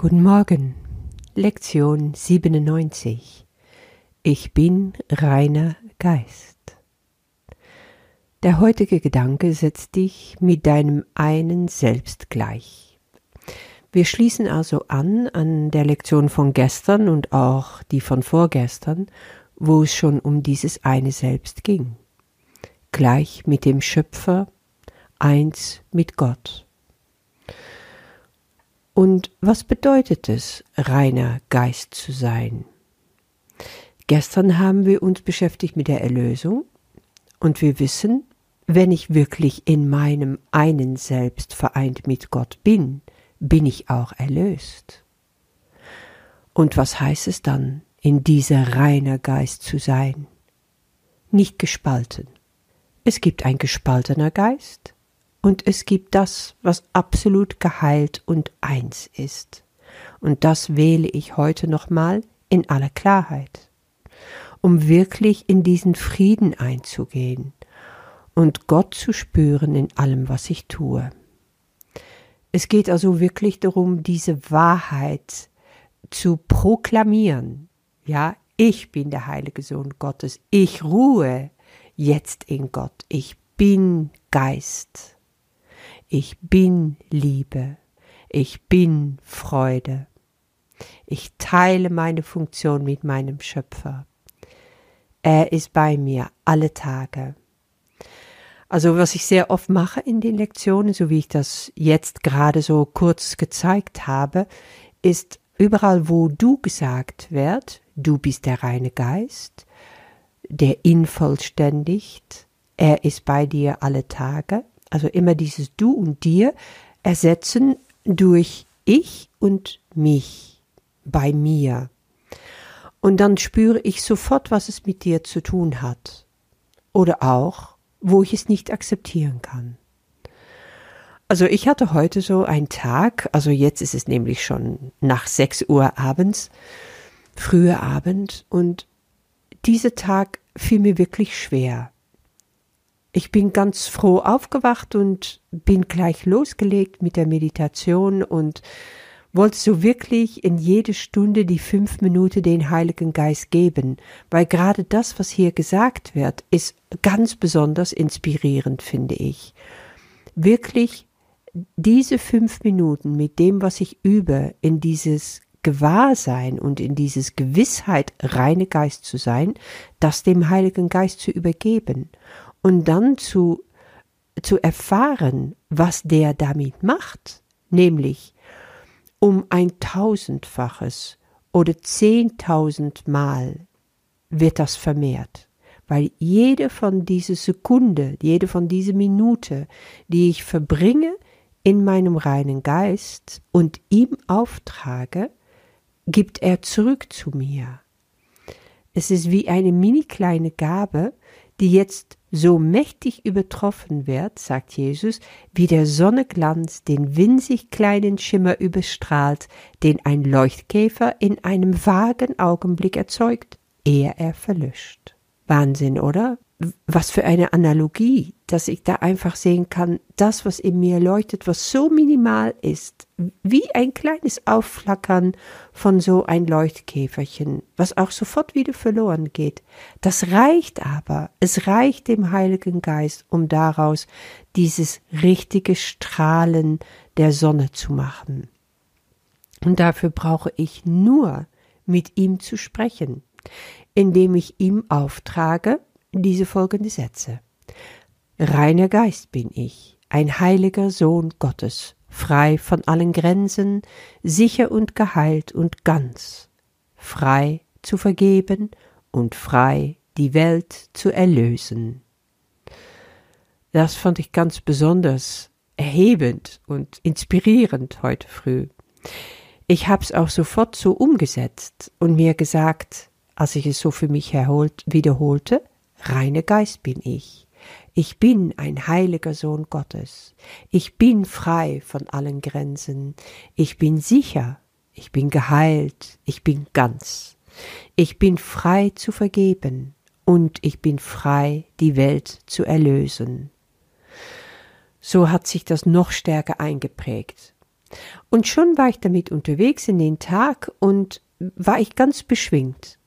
Guten Morgen. Lektion 97. Ich bin reiner Geist. Der heutige Gedanke setzt dich mit deinem einen Selbst gleich. Wir schließen also an an der Lektion von gestern und auch die von vorgestern, wo es schon um dieses eine Selbst ging. Gleich mit dem Schöpfer, eins mit Gott. Und was bedeutet es, reiner Geist zu sein? Gestern haben wir uns beschäftigt mit der Erlösung und wir wissen, wenn ich wirklich in meinem einen Selbst vereint mit Gott bin, bin ich auch erlöst. Und was heißt es dann, in dieser reiner Geist zu sein? Nicht gespalten. Es gibt ein gespaltener Geist und es gibt das, was absolut geheilt und eins ist. Und das wähle ich heute nochmal in aller Klarheit, um wirklich in diesen Frieden einzugehen und Gott zu spüren in allem, was ich tue. Es geht also wirklich darum, diese Wahrheit zu proklamieren. Ja, ich bin der heilige Sohn Gottes. Ich ruhe jetzt in Gott. Ich bin Geist. Ich bin Liebe. Ich bin Freude. Ich teile meine Funktion mit meinem Schöpfer. Er ist bei mir alle Tage. Also was ich sehr oft mache in den Lektionen, so wie ich das jetzt gerade so kurz gezeigt habe, ist überall, wo du gesagt wird, du bist der reine Geist, der ihn vollständigt, er ist bei dir alle Tage, also immer dieses Du und Dir ersetzen durch ich und mich bei mir. Und dann spüre ich sofort, was es mit dir zu tun hat. Oder auch, wo ich es nicht akzeptieren kann. Also ich hatte heute so einen Tag, also jetzt ist es nämlich schon nach sechs Uhr abends, früher Abend, und dieser Tag fiel mir wirklich schwer. Ich bin ganz froh aufgewacht und bin gleich losgelegt mit der Meditation und wollte so wirklich in jede Stunde die fünf Minuten den Heiligen Geist geben, weil gerade das, was hier gesagt wird, ist ganz besonders inspirierend, finde ich. Wirklich diese fünf Minuten mit dem, was ich übe, in dieses Gewahrsein und in dieses Gewissheit, reine Geist zu sein, das dem Heiligen Geist zu übergeben und dann zu, zu erfahren, was der damit macht, nämlich um ein tausendfaches oder zehntausendmal wird das vermehrt, weil jede von dieser Sekunde, jede von dieser Minute, die ich verbringe in meinem reinen Geist und ihm auftrage, gibt er zurück zu mir. Es ist wie eine mini kleine Gabe, die jetzt so mächtig übertroffen wird, sagt Jesus, wie der Sonneglanz den winzig kleinen Schimmer überstrahlt, den ein Leuchtkäfer in einem vagen Augenblick erzeugt, ehe er verlöscht. Wahnsinn, oder? Was für eine Analogie, dass ich da einfach sehen kann, das, was in mir leuchtet, was so minimal ist, wie ein kleines Aufflackern von so ein Leuchtkäferchen, was auch sofort wieder verloren geht. Das reicht aber, es reicht dem Heiligen Geist, um daraus dieses richtige Strahlen der Sonne zu machen. Und dafür brauche ich nur mit ihm zu sprechen, indem ich ihm auftrage, diese folgende Sätze. Reiner Geist bin ich, ein heiliger Sohn Gottes, frei von allen Grenzen, sicher und geheilt und ganz, frei zu vergeben und frei die Welt zu erlösen. Das fand ich ganz besonders erhebend und inspirierend heute früh. Ich hab's auch sofort so umgesetzt und mir gesagt, als ich es so für mich erholt, wiederholte, reiner Geist bin ich. Ich bin ein heiliger Sohn Gottes. Ich bin frei von allen Grenzen. Ich bin sicher. Ich bin geheilt. Ich bin ganz. Ich bin frei zu vergeben und ich bin frei, die Welt zu erlösen. So hat sich das noch stärker eingeprägt. Und schon war ich damit unterwegs in den Tag und war ich ganz beschwingt.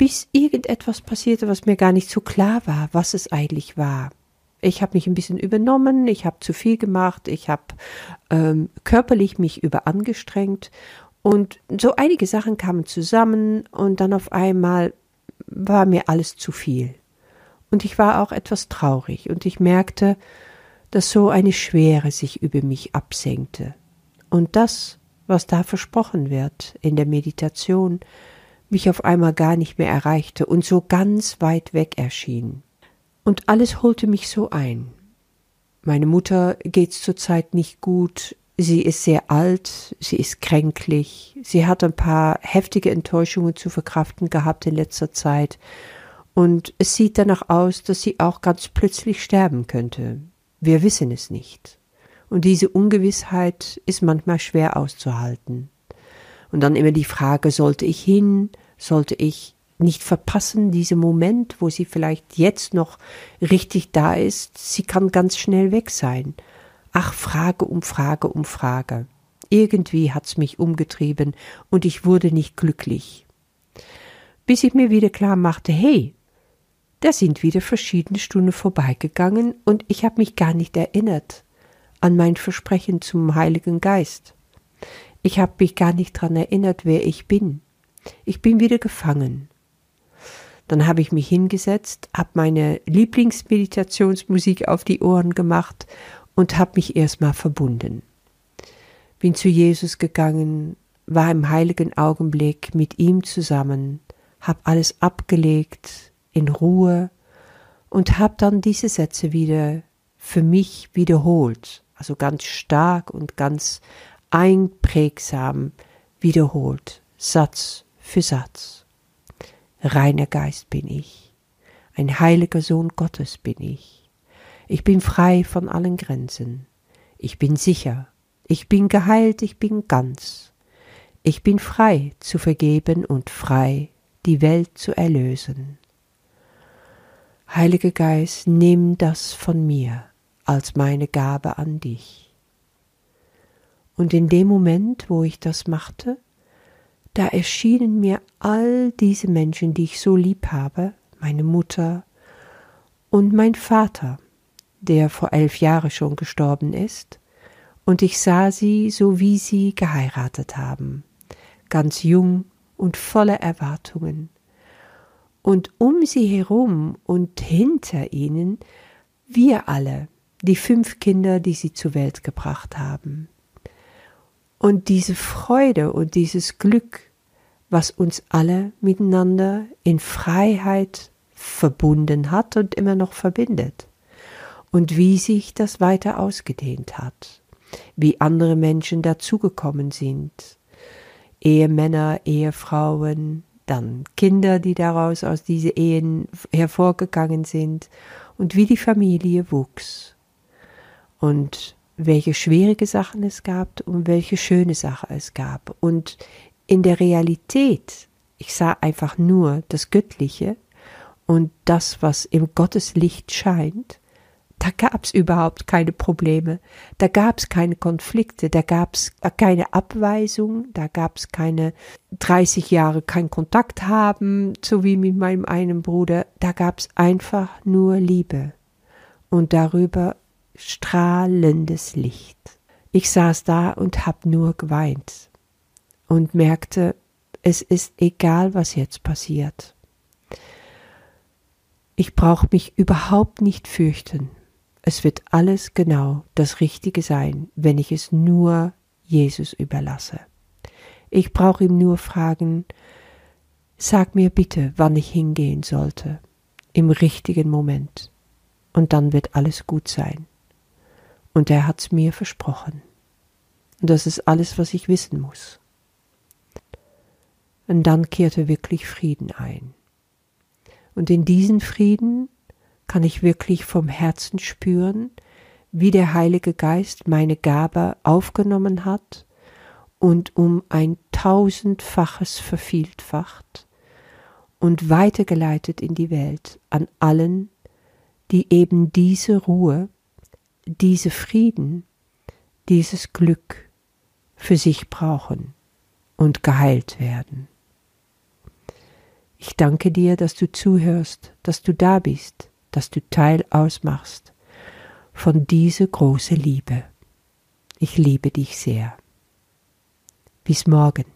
Bis irgendetwas passierte, was mir gar nicht so klar war, was es eigentlich war. Ich habe mich ein bisschen übernommen, ich habe zu viel gemacht, ich habe ähm, körperlich mich überangestrengt und so einige Sachen kamen zusammen und dann auf einmal war mir alles zu viel. Und ich war auch etwas traurig und ich merkte, dass so eine Schwere sich über mich absenkte. Und das, was da versprochen wird in der Meditation, mich auf einmal gar nicht mehr erreichte und so ganz weit weg erschien. Und alles holte mich so ein. Meine Mutter geht's zurzeit nicht gut, sie ist sehr alt, sie ist kränklich, sie hat ein paar heftige Enttäuschungen zu verkraften gehabt in letzter Zeit, und es sieht danach aus, dass sie auch ganz plötzlich sterben könnte. Wir wissen es nicht. Und diese Ungewissheit ist manchmal schwer auszuhalten. Und dann immer die Frage, sollte ich hin, sollte ich nicht verpassen, diesen Moment, wo sie vielleicht jetzt noch richtig da ist, sie kann ganz schnell weg sein. Ach, Frage um Frage um Frage. Irgendwie hat's mich umgetrieben und ich wurde nicht glücklich. Bis ich mir wieder klar machte, hey, da sind wieder verschiedene Stunden vorbeigegangen und ich habe mich gar nicht erinnert an mein Versprechen zum Heiligen Geist. Ich habe mich gar nicht daran erinnert, wer ich bin. Ich bin wieder gefangen. Dann habe ich mich hingesetzt, habe meine Lieblingsmeditationsmusik auf die Ohren gemacht und habe mich erstmal verbunden. Bin zu Jesus gegangen, war im heiligen Augenblick mit ihm zusammen, habe alles abgelegt, in Ruhe und habe dann diese Sätze wieder für mich wiederholt, also ganz stark und ganz einprägsam wiederholt, Satz für Satz. Reiner Geist bin ich, ein heiliger Sohn Gottes bin ich. Ich bin frei von allen Grenzen. Ich bin sicher. Ich bin geheilt, ich bin ganz. Ich bin frei zu vergeben und frei, die Welt zu erlösen. Heiliger Geist, nimm das von mir als meine Gabe an dich. Und in dem Moment, wo ich das machte, da erschienen mir all diese Menschen, die ich so lieb habe, meine Mutter und mein Vater, der vor elf Jahren schon gestorben ist, und ich sah sie, so wie sie geheiratet haben, ganz jung und voller Erwartungen, und um sie herum und hinter ihnen wir alle, die fünf Kinder, die sie zur Welt gebracht haben. Und diese Freude und dieses Glück, was uns alle miteinander in Freiheit verbunden hat und immer noch verbindet. Und wie sich das weiter ausgedehnt hat, wie andere Menschen dazugekommen sind, Ehemänner, Ehefrauen, dann Kinder, die daraus aus diesen Ehen hervorgegangen sind. Und wie die Familie wuchs. Und welche schwierige Sachen es gab und welche schöne Sachen es gab. Und in der Realität, ich sah einfach nur das Göttliche und das, was im Gotteslicht scheint, da gab's überhaupt keine Probleme, da gab's keine Konflikte, da gab's keine Abweisung, da gab's keine 30 Jahre kein Kontakt haben, so wie mit meinem einen Bruder, da gab's einfach nur Liebe und darüber strahlendes Licht. Ich saß da und hab nur geweint und merkte, es ist egal, was jetzt passiert. Ich brauche mich überhaupt nicht fürchten. Es wird alles genau das Richtige sein, wenn ich es nur Jesus überlasse. Ich brauche ihm nur fragen, sag mir bitte, wann ich hingehen sollte, im richtigen Moment, und dann wird alles gut sein. Und er hat's mir versprochen. Und das ist alles, was ich wissen muss. Und dann kehrte wirklich Frieden ein. Und in diesen Frieden kann ich wirklich vom Herzen spüren, wie der Heilige Geist meine Gabe aufgenommen hat und um ein tausendfaches vervielfacht und weitergeleitet in die Welt an allen, die eben diese Ruhe, diese Frieden, dieses Glück für sich brauchen und geheilt werden. Ich danke dir, dass du zuhörst, dass du da bist, dass du Teil ausmachst von dieser großen Liebe. Ich liebe dich sehr. Bis morgen.